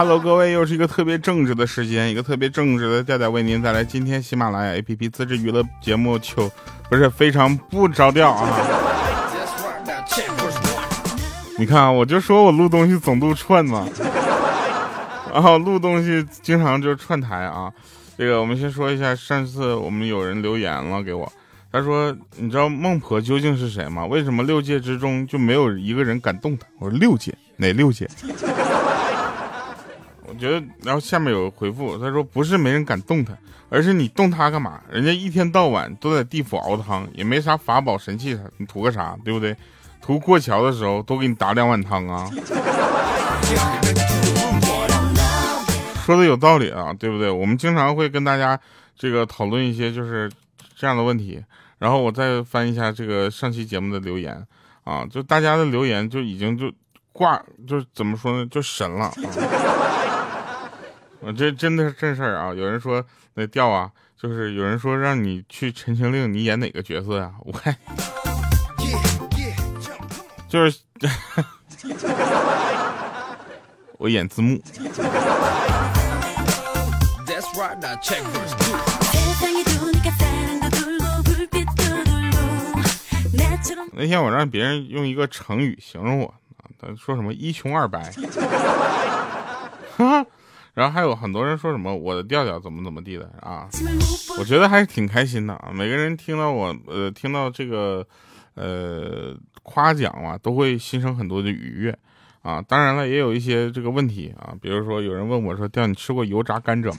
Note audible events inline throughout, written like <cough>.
Hello，各位，又是一个特别正直的时间，一个特别正直的调调为您带来今天喜马拉雅 APP 自制娱乐节目就，不是非常不着调啊。你看，我就说我录东西总录串嘛，然后录东西经常就串台啊。这个我们先说一下，上次我们有人留言了给我，他说你知道孟婆究竟是谁吗？为什么六界之中就没有一个人敢动他？我说六界哪六界？我觉得，然后下面有回复，他说不是没人敢动他，而是你动他干嘛？人家一天到晚都在地府熬汤，也没啥法宝神器，你图个啥？对不对？图过桥的时候多给你打两碗汤啊！说的有道理啊，对不对？我们经常会跟大家这个讨论一些就是这样的问题，然后我再翻一下这个上期节目的留言啊，就大家的留言就已经就挂，就怎么说呢，就神了。我这真的是正事儿啊！有人说那调啊，就是有人说让你去《陈情令》，你演哪个角色呀？我看。就是 <laughs> 我演字幕。那天我让别人用一个成语形容我他说什么一穷二白。<laughs> 然后还有很多人说什么我的调调怎么怎么地的啊？我觉得还是挺开心的啊！每个人听到我呃听到这个呃。夸奖啊，都会心生很多的愉悦啊。当然了，也有一些这个问题啊，比如说有人问我说：“调，你吃过油炸甘蔗吗？”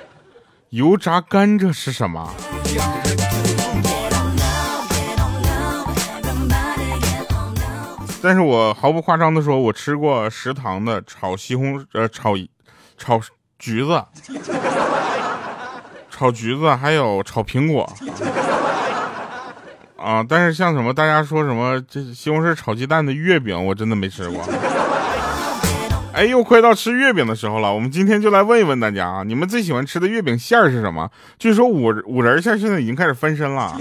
<laughs> 油炸甘蔗是什么？但是我毫不夸张的说，我吃过食堂的炒西红呃炒炒橘子，<laughs> 炒橘子还有炒苹果。啊！但是像什么大家说什么这西红柿炒鸡蛋的月饼，我真的没吃过。哎，又快到吃月饼的时候了，我们今天就来问一问大家啊，你们最喜欢吃的月饼馅儿是什么？据说五五仁馅现在已经开始翻身了，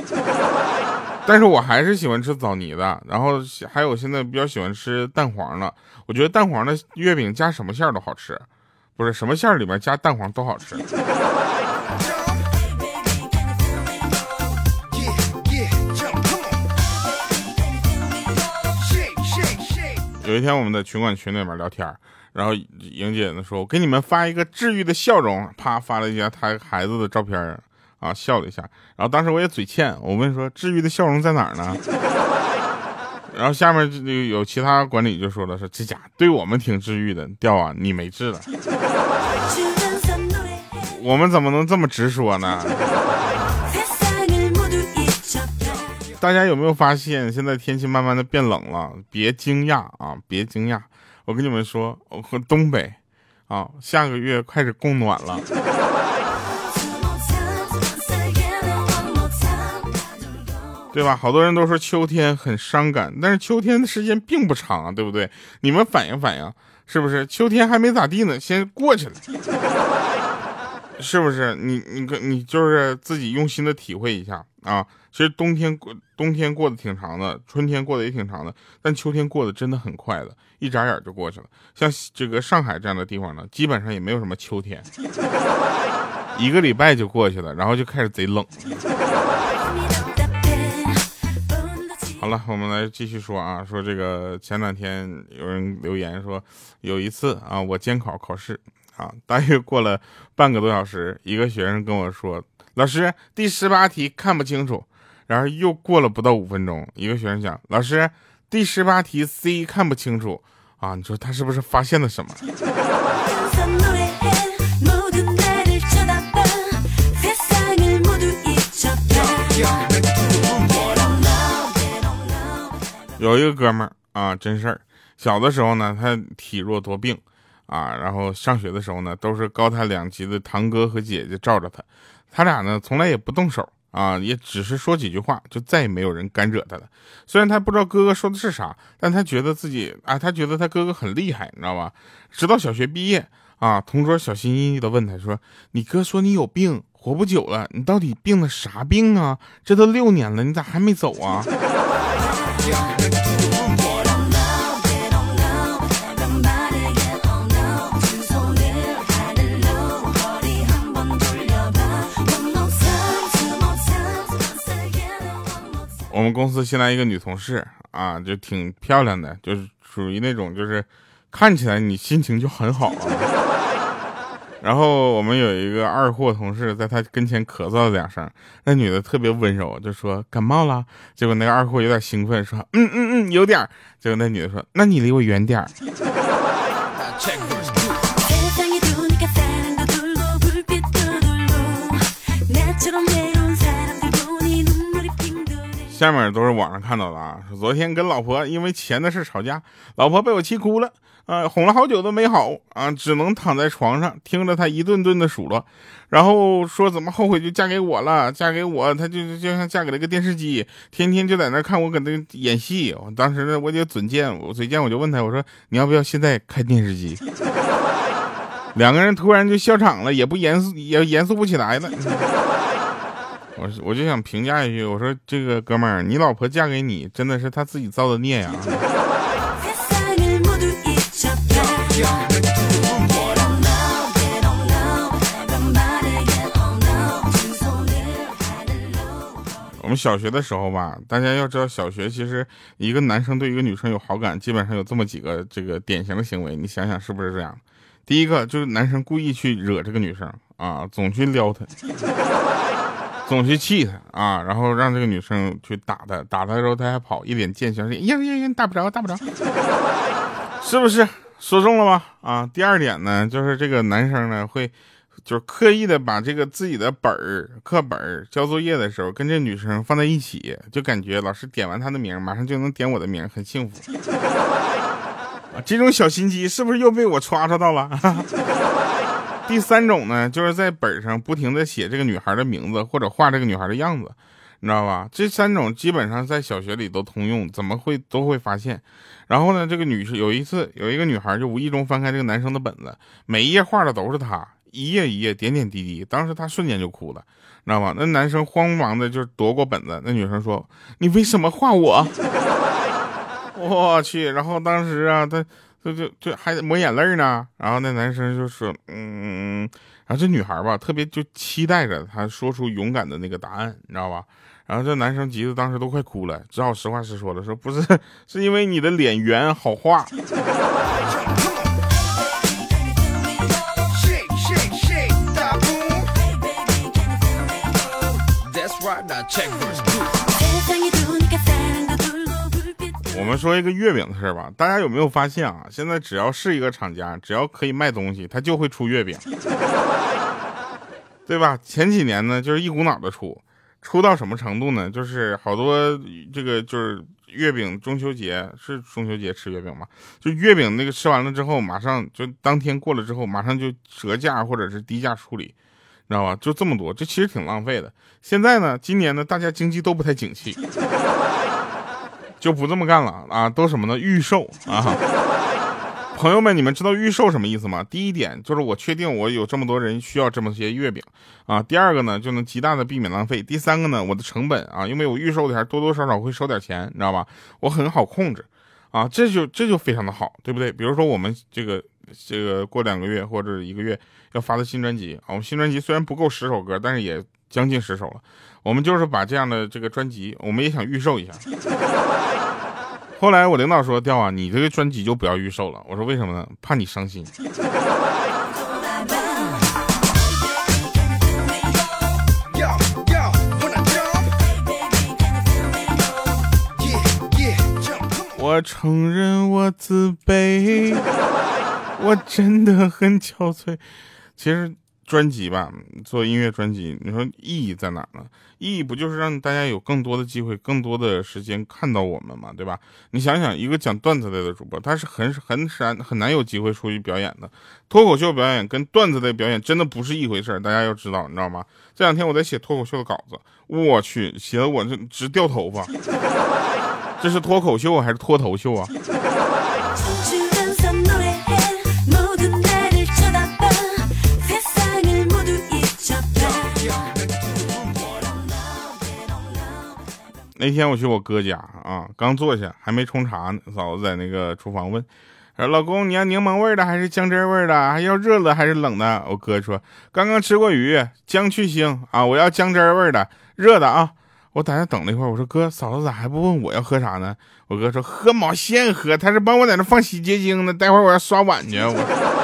但是我还是喜欢吃枣泥的。然后还有现在比较喜欢吃蛋黄的，我觉得蛋黄的月饼加什么馅儿都好吃，不是什么馅儿里面加蛋黄都好吃。有一天，我们在群管群里面聊天，然后莹姐呢说：“我给你们发一个治愈的笑容。”啪，发了一下她孩子的照片，啊，笑了一下。然后当时我也嘴欠，我问说：“治愈的笑容在哪儿呢？” <laughs> 然后下面就有其他管理就说了：“说这家对我们挺治愈的，掉啊，你没治了。”我们怎么能这么直说呢？大家有没有发现，现在天气慢慢的变冷了？别惊讶啊，别惊讶！我跟你们说，我和东北啊，下个月开始供暖了，对吧？好多人都说秋天很伤感，但是秋天的时间并不长啊，对不对？你们反映反映，是不是？秋天还没咋地呢，先过去了，是不是？你你你就是自己用心的体会一下啊。其实冬天过冬天过得挺长的，春天过得也挺长的，但秋天过得真的很快的，一眨眼就过去了。像这个上海这样的地方呢，基本上也没有什么秋天，一个礼拜就过去了，然后就开始贼冷。好了，我们来继续说啊，说这个前两天有人留言说，有一次啊，我监考考试啊，大约过了半个多小时，一个学生跟我说，老师第十八题看不清楚。然后又过了不到五分钟，一个学生讲：“老师，第十八题 C 看不清楚啊！”你说他是不是发现了什么？<laughs> 有一个哥们儿啊，真事儿，小的时候呢，他体弱多病啊，然后上学的时候呢，都是高他两级的堂哥和姐姐罩着他，他俩呢从来也不动手。啊，也只是说几句话，就再也没有人敢惹他了。虽然他不知道哥哥说的是啥，但他觉得自己啊，他觉得他哥哥很厉害，你知道吧？直到小学毕业啊，同桌小心翼翼的问他说：“你哥说你有病，活不久了，你到底病的啥病啊？这都六年了，你咋还没走啊？”我们公司新来一个女同事啊就挺漂亮的就是属于那种就是看起来你心情就很好。啊 yeah，我们公司新来一个女同事啊就挺漂亮的就是属于那种就是看起来你心情就很好然后我们有一个二货同事，在他跟前咳嗽了两声，那女的特别温柔，就说感冒了。结果那个二货有点兴奋，说嗯嗯嗯，有点。结果那女的说，那你离我远点儿。下面都是网上看到的啊，说昨天跟老婆因为钱的事吵架，老婆被我气哭了，啊，哄了好久都没好啊，只能躺在床上听着她一顿顿的数落，然后说怎么后悔就嫁给我了，嫁给我，她就就像嫁给了个电视机，天天就在那看我搁那演戏。我当时，我就嘴贱，我嘴贱我就问他，我说你要不要现在开电视机？<laughs> 两个人突然就笑场了，也不严肃，也严肃不起来了。我我就想评价一句，我说这个哥们儿，你老婆嫁给你，真的是他自己造的孽呀。我们小学的时候吧，大家要知道，小学其实一个男生对一个女生有好感，基本上有这么几个这个典型的行为，你想想是不是这样？第一个就是男生故意去惹这个女生啊，总去撩她。<laughs> 总去气她啊，然后让这个女生去打他，打他的时候他还跑，一脸贱相，呀呀呀，打不着，打不着，<laughs> 是不是说中了吧？啊，第二点呢，就是这个男生呢会，就是刻意的把这个自己的本儿、课本儿交作业的时候跟这女生放在一起，就感觉老师点完他的名，马上就能点我的名，很幸福。啊，这种小心机是不是又被我刷刷到了？<laughs> 第三种呢，就是在本上不停的写这个女孩的名字，或者画这个女孩的样子，你知道吧？这三种基本上在小学里都通用，怎么会都会发现。然后呢，这个女士有一次有一个女孩就无意中翻开这个男生的本子，每一页画的都是他，一页一页点点滴滴，当时她瞬间就哭了，你知道吧？那男生慌忙的就夺过本子，那女生说：“你为什么画我？” <laughs> 我去，然后当时啊，他。就就就还抹眼泪呢，然后那男生就说，嗯，然后这女孩吧，特别就期待着他说出勇敢的那个答案，你知道吧？然后这男生急的当时都快哭了，只好实话实说了，说不是，<laughs> 是因为你的脸圆好画。我们说一个月饼的事吧，大家有没有发现啊？现在只要是一个厂家，只要可以卖东西，他就会出月饼，<laughs> 对吧？前几年呢，就是一股脑的出，出到什么程度呢？就是好多这个就是月饼，中秋节是中秋节吃月饼吗？就月饼那个吃完了之后，马上就当天过了之后，马上就折价或者是低价处理，你知道吧？就这么多，这其实挺浪费的。现在呢，今年呢，大家经济都不太景气。就不这么干了啊！都什么呢？预售啊！朋友们，你们知道预售什么意思吗？第一点就是我确定我有这么多人需要这么些月饼啊。第二个呢，就能极大的避免浪费。第三个呢，我的成本啊，因为我预售的还多多少少会收点钱，你知道吧？我很好控制啊，这就这就非常的好，对不对？比如说我们这个这个过两个月或者一个月要发的新专辑啊，我们新专辑虽然不够十首歌，但是也将近十首了。我们就是把这样的这个专辑，我们也想预售一下。后来我领导说：“调啊，你这个专辑就不要预售了。”我说：“为什么呢？怕你伤心。”我承认我自卑，我真的很憔悴。其实。专辑吧，做音乐专辑，你说意义在哪呢？意义不就是让大家有更多的机会、更多的时间看到我们嘛，对吧？你想想，一个讲段子类的主播，他是很很难很难有机会出去表演的。脱口秀表演跟段子类表演真的不是一回事儿大家要知道，你知道吗？这两天我在写脱口秀的稿子，我去，写的我这直掉头发。<laughs> 这是脱口秀还是脱头秀啊？那天我去我哥家啊，刚坐下还没冲茶呢，嫂子在那个厨房问：“说老公，你要柠檬味的还是姜汁味的？还要热的还是冷的？”我哥说：“刚刚吃过鱼，姜去腥啊，我要姜汁味的，热的啊。”我在那等了一会儿，我说哥，嫂子咋还不问我要喝啥呢？我哥说喝毛线喝，他是帮我在那放洗洁精呢，待会儿我要刷碗去。我。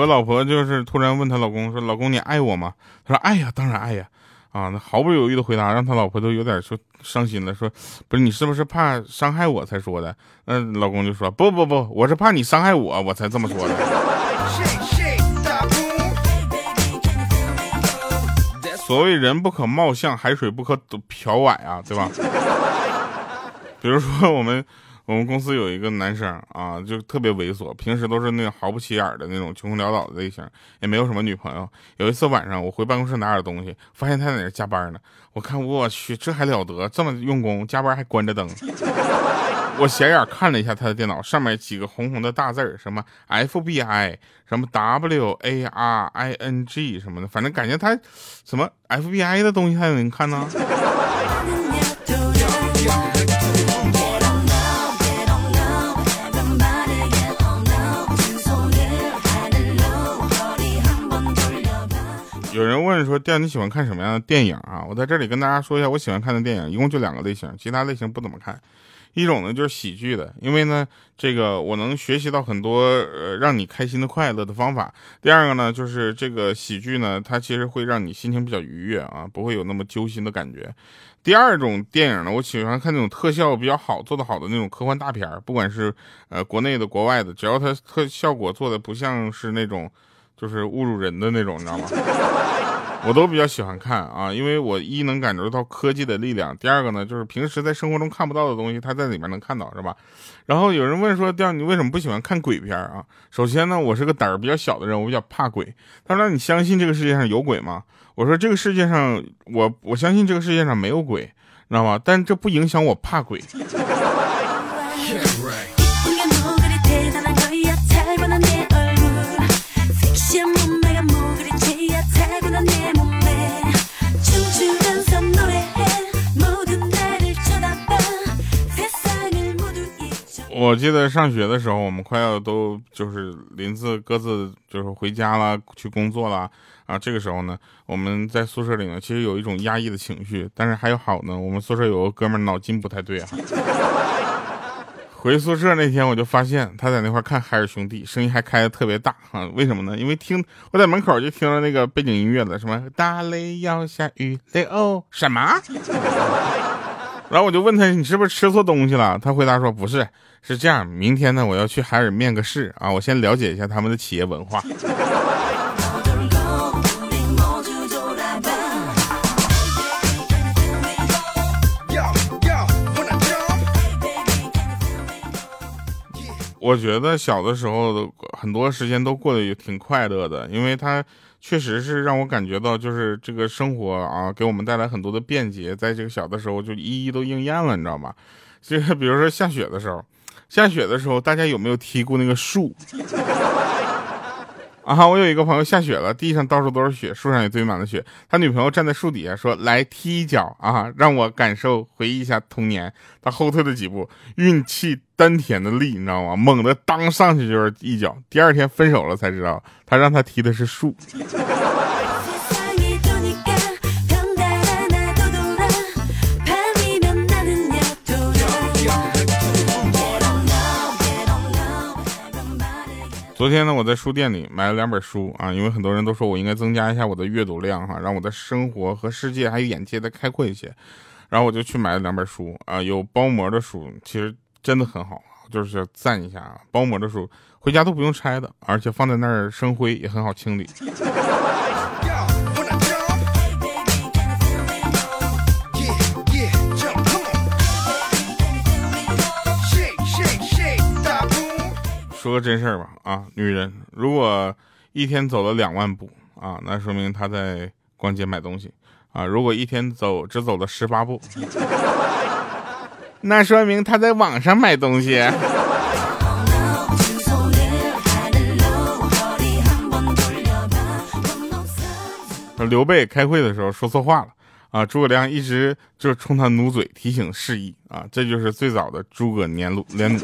有个老婆就是突然问她老公说：“老公，你爱我吗？”他说：“爱呀，当然爱呀。”啊，那毫不犹豫的回答让他老婆都有点说伤心了，说：“不是你是不是怕伤害我才说的？”那老公就说：“不不不，我是怕你伤害我，我才这么说的。”所谓人不可貌相，海水不可漂崴啊，对吧？比如说我们。我们公司有一个男生啊，就特别猥琐，平时都是那种毫不起眼的那种穷困潦倒的类型，也没有什么女朋友。有一次晚上，我回办公室拿点东西，发现他在那加班呢。我看我去，这还了得，这么用功，加班还关着灯。<laughs> 我斜眼看了一下他的电脑，上面几个红红的大字什么 FBI，什么 WARING 什么的，反正感觉他什么 FBI 的东西他也能看呢。<laughs> 问说：“调你喜欢看什么样的电影啊？”我在这里跟大家说一下，我喜欢看的电影一共就两个类型，其他类型不怎么看。一种呢就是喜剧的，因为呢这个我能学习到很多呃让你开心的快乐的方法。第二个呢就是这个喜剧呢，它其实会让你心情比较愉悦啊，不会有那么揪心的感觉。第二种电影呢，我喜欢看那种特效比较好、做的好的那种科幻大片不管是呃国内的、国外的，只要它特效果做的不像是那种。就是侮辱人的那种，你知道吗？我都比较喜欢看啊，因为我一能感受到科技的力量，第二个呢，就是平时在生活中看不到的东西，它在里面能看到，是吧？然后有人问说，调你为什么不喜欢看鬼片啊？首先呢，我是个胆儿比较小的人，我比较怕鬼。他说，你相信这个世界上有鬼吗？我说，这个世界上，我我相信这个世界上没有鬼，你知道吗？但这不影响我怕鬼。我记得上学的时候，我们快要都就是临自各自就是回家了，去工作了啊。这个时候呢，我们在宿舍里呢，其实有一种压抑的情绪。但是还有好呢，我们宿舍有个哥们脑筋不太对啊。回宿舍那天，我就发现他在那块看海尔兄弟，声音还开的特别大啊。为什么呢？因为听我在门口就听到那个背景音乐了，什么大雷要下雨雷哦什么？<laughs> 然后我就问他，你是不是吃错东西了？他回答说不是。是这样，明天呢，我要去海尔面个试啊，我先了解一下他们的企业文化。我觉得小的时候很多时间都过得也挺快乐的，因为他确实是让我感觉到，就是这个生活啊，给我们带来很多的便捷，在这个小的时候就一一都应验了，你知道吗？<laughs> 就比如说下雪的时候。下雪的时候，大家有没有踢过那个树？啊，我有一个朋友下雪了，地上到处都是雪，树上也堆满了雪。他女朋友站在树底下说：“来踢一脚啊，让我感受回忆一下童年。”他后退了几步，运气丹田的力，你知道吗？猛的当上去就是一脚。第二天分手了才知道，他让他踢的是树。昨天呢，我在书店里买了两本书啊，因为很多人都说我应该增加一下我的阅读量哈，让我的生活和世界还有眼界再开阔一些，然后我就去买了两本书啊，有包膜的书，其实真的很好，就是赞一下啊，包膜的书回家都不用拆的，而且放在那儿生灰也很好清理。真事儿吧，啊，女人如果一天走了两万步啊，那说明她在逛街买东西啊；如果一天走只走了十八步，<laughs> 那说明她在网上买东西。刘备开会的时候说错话了啊，诸葛亮一直就冲他努嘴提醒示意啊，这就是最早的诸葛连鲁连弩。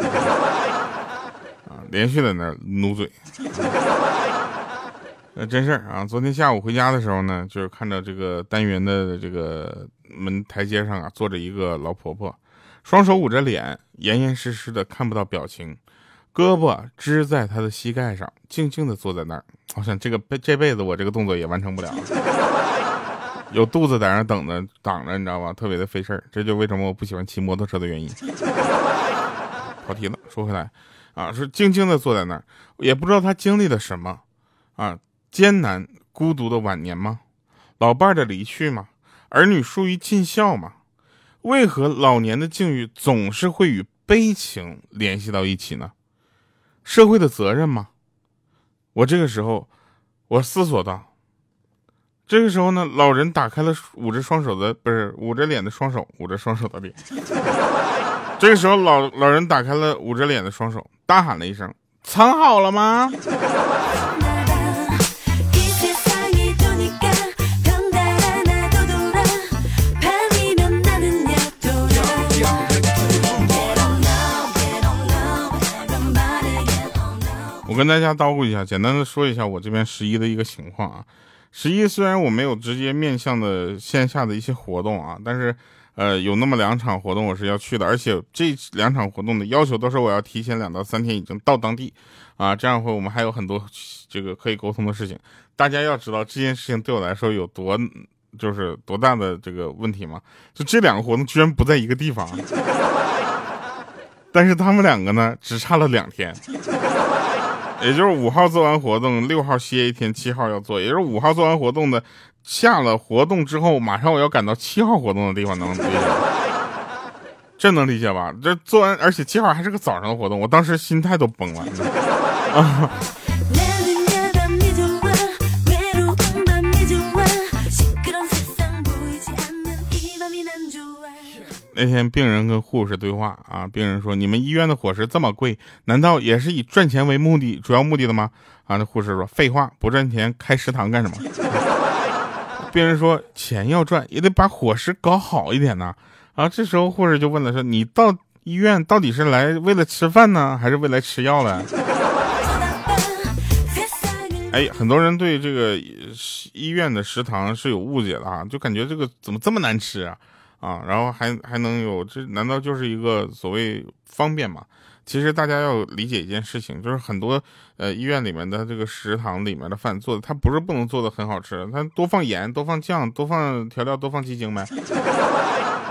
连续在那努嘴。<laughs> 呃，真事儿啊！昨天下午回家的时候呢，就是看到这个单元的这个门台阶上啊，坐着一个老婆婆，双手捂着脸，严严实实的看不到表情，胳膊支在她的膝盖上，静静的坐在那儿。我想这个这辈子我这个动作也完成不了，<laughs> 有肚子在那等着挡着，你知道吧？特别的费事儿。这就为什么我不喜欢骑摩托车的原因。<laughs> 跑题了，说回来啊，是静静的坐在那儿，也不知道他经历了什么啊。艰难孤独的晚年吗？老伴儿的离去吗？儿女疏于尽孝吗？为何老年的境遇总是会与悲情联系到一起呢？社会的责任吗？我这个时候，我思索道。这个时候呢，老人打开了捂着双手的，不是捂着脸的双手，捂着双手的脸。<laughs> 这个时候，老老人打开了捂着脸的双手，大喊了一声：“藏好了吗？”我跟大家叨咕一下，简单的说一下我这边十一的一个情况啊。十一虽然我没有直接面向的线下的一些活动啊，但是呃有那么两场活动我是要去的，而且这两场活动的要求都是我要提前两到三天已经到当地啊，这样会我们还有很多这个可以沟通的事情。大家要知道这件事情对我来说有多就是多大的这个问题吗？就这两个活动居然不在一个地方，<laughs> 但是他们两个呢只差了两天。也就是五号做完活动，六号歇一天，七号要做。也就是五号做完活动的，下了活动之后，马上我要赶到七号活动的地方，能理解？<laughs> 这能理解吧？这做完，而且七号还是个早上的活动，我当时心态都崩了。啊！<laughs> 那天病人跟护士对话啊，病人说：“你们医院的伙食这么贵，难道也是以赚钱为目的主要目的的吗？”啊，那护士说：“废话，不赚钱开食堂干什么？” <laughs> 病人说：“钱要赚，也得把伙食搞好一点呢。”啊，这时候护士就问了：“说你到医院到底是来为了吃饭呢，还是为来吃药的？”哎，很多人对这个医院的食堂是有误解的啊，就感觉这个怎么这么难吃啊？啊，然后还还能有这？难道就是一个所谓方便吗？其实大家要理解一件事情，就是很多呃医院里面的这个食堂里面的饭做的，它不是不能做的很好吃，它多放盐、多放酱、多放调料、多放鸡精呗。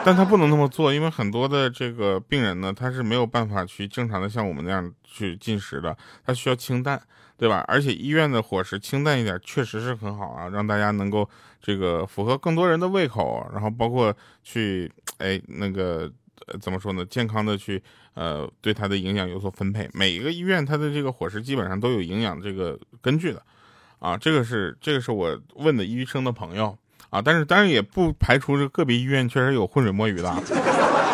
但他不能那么做，因为很多的这个病人呢，他是没有办法去正常的像我们那样去进食的，他需要清淡。对吧？而且医院的伙食清淡一点，确实是很好啊，让大家能够这个符合更多人的胃口，然后包括去哎那个呃怎么说呢？健康的去呃对它的营养有所分配。每一个医院它的这个伙食基本上都有营养这个根据的啊，这个是这个是我问的医生的朋友啊，但是当然也不排除这个别医院确实有浑水摸鱼的。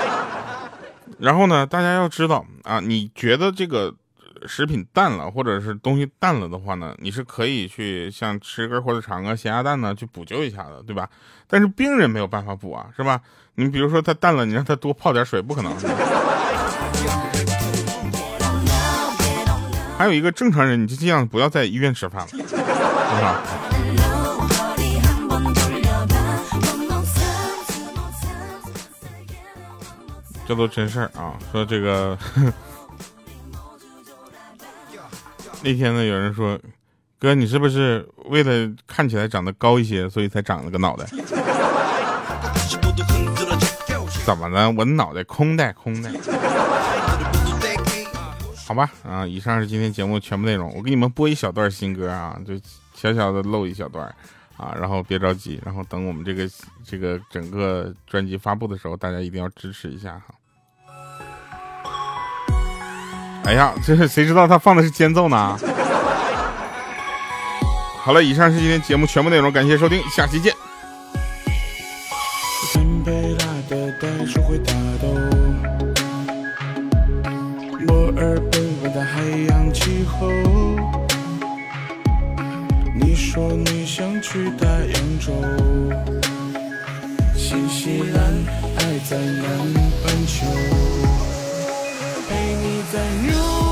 <laughs> 然后呢，大家要知道啊，你觉得这个。食品淡了，或者是东西淡了的话呢，你是可以去像吃根火腿肠啊、咸鸭蛋呢去补救一下的，对吧？但是病人没有办法补啊，是吧？你比如说他淡了，你让他多泡点水，不可能。还有一个正常人，你就尽量不要在医院吃饭了，是吧？这都真事儿啊，说这个。<laughs> 那天呢，有人说：“哥，你是不是为了看起来长得高一些，所以才长了个脑袋？” <laughs> 怎么了？我脑袋空的，空的。好吧，啊，以上是今天节目全部内容。我给你们播一小段新歌啊，就小小的露一小段啊，然后别着急，然后等我们这个这个整个专辑发布的时候，大家一定要支持一下哈。哎呀，<laughs> 这是谁知道他放的是间奏呢？好了，以上是今天节目全部内容，感谢收听，下期见。你说你想去大洋洲，新西兰爱在南半球。在如。